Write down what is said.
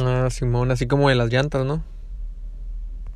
Ah, Simón, así como de las llantas, ¿no?